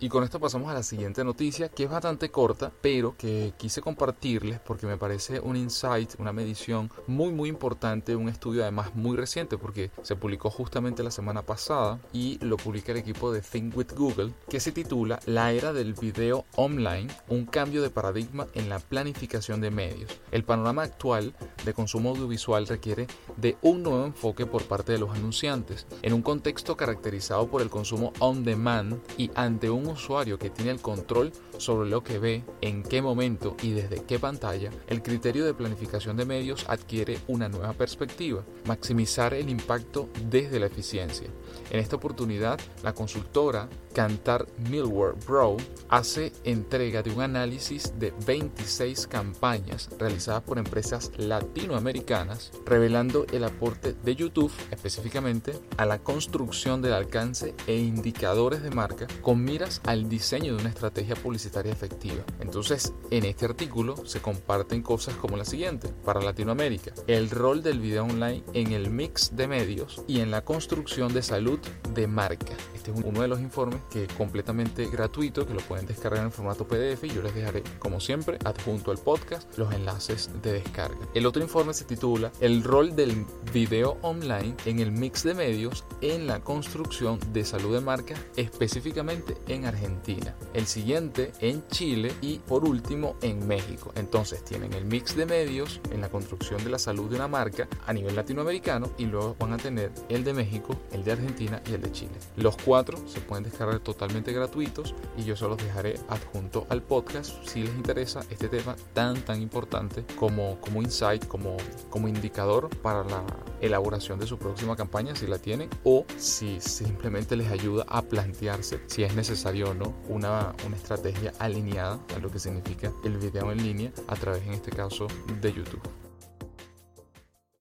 Y con esto pasamos a la siguiente noticia, que es bastante corta, pero que quise compartirles porque me parece un insight, una medición muy muy importante, un estudio además muy reciente porque se publicó justamente la semana pasada y lo publica el equipo de Think with Google, que se titula La era del video online, un cambio de paradigma en la planificación de medios. El panorama actual de consumo audiovisual requiere de un nuevo enfoque por parte de los anunciantes, en un contexto caracterizado por el consumo on demand y ante un usuario que tiene el control sobre lo que ve, en qué momento y desde qué pantalla, el criterio de planificación de medios adquiere una nueva perspectiva, maximizar el impacto desde la eficiencia. En esta oportunidad, la consultora Cantar Millward Bro hace entrega de un análisis de 26 campañas realizadas por empresas latinoamericanas, revelando el aporte de YouTube específicamente a la construcción del alcance e indicadores de marca con miras al diseño de una estrategia efectiva. Entonces, en este artículo se comparten cosas como la siguiente. Para Latinoamérica, el rol del video online en el mix de medios y en la construcción de salud de marca. Este es uno de los informes que es completamente gratuito, que lo pueden descargar en formato PDF y yo les dejaré, como siempre, adjunto al podcast los enlaces de descarga. El otro informe se titula El rol del video online en el mix de medios en la construcción de salud de marca, específicamente en Argentina. El siguiente en Chile y por último en México. Entonces tienen el mix de medios en la construcción de la salud de una marca a nivel latinoamericano y luego van a tener el de México, el de Argentina y el de Chile. Los cuatro se pueden descargar totalmente gratuitos y yo se los dejaré adjunto al podcast si les interesa este tema tan tan importante como, como insight, como, como indicador para la elaboración de su próxima campaña si la tienen o si simplemente les ayuda a plantearse si es necesario o no una, una estrategia alineada a lo que significa el video en línea a través en este caso de YouTube.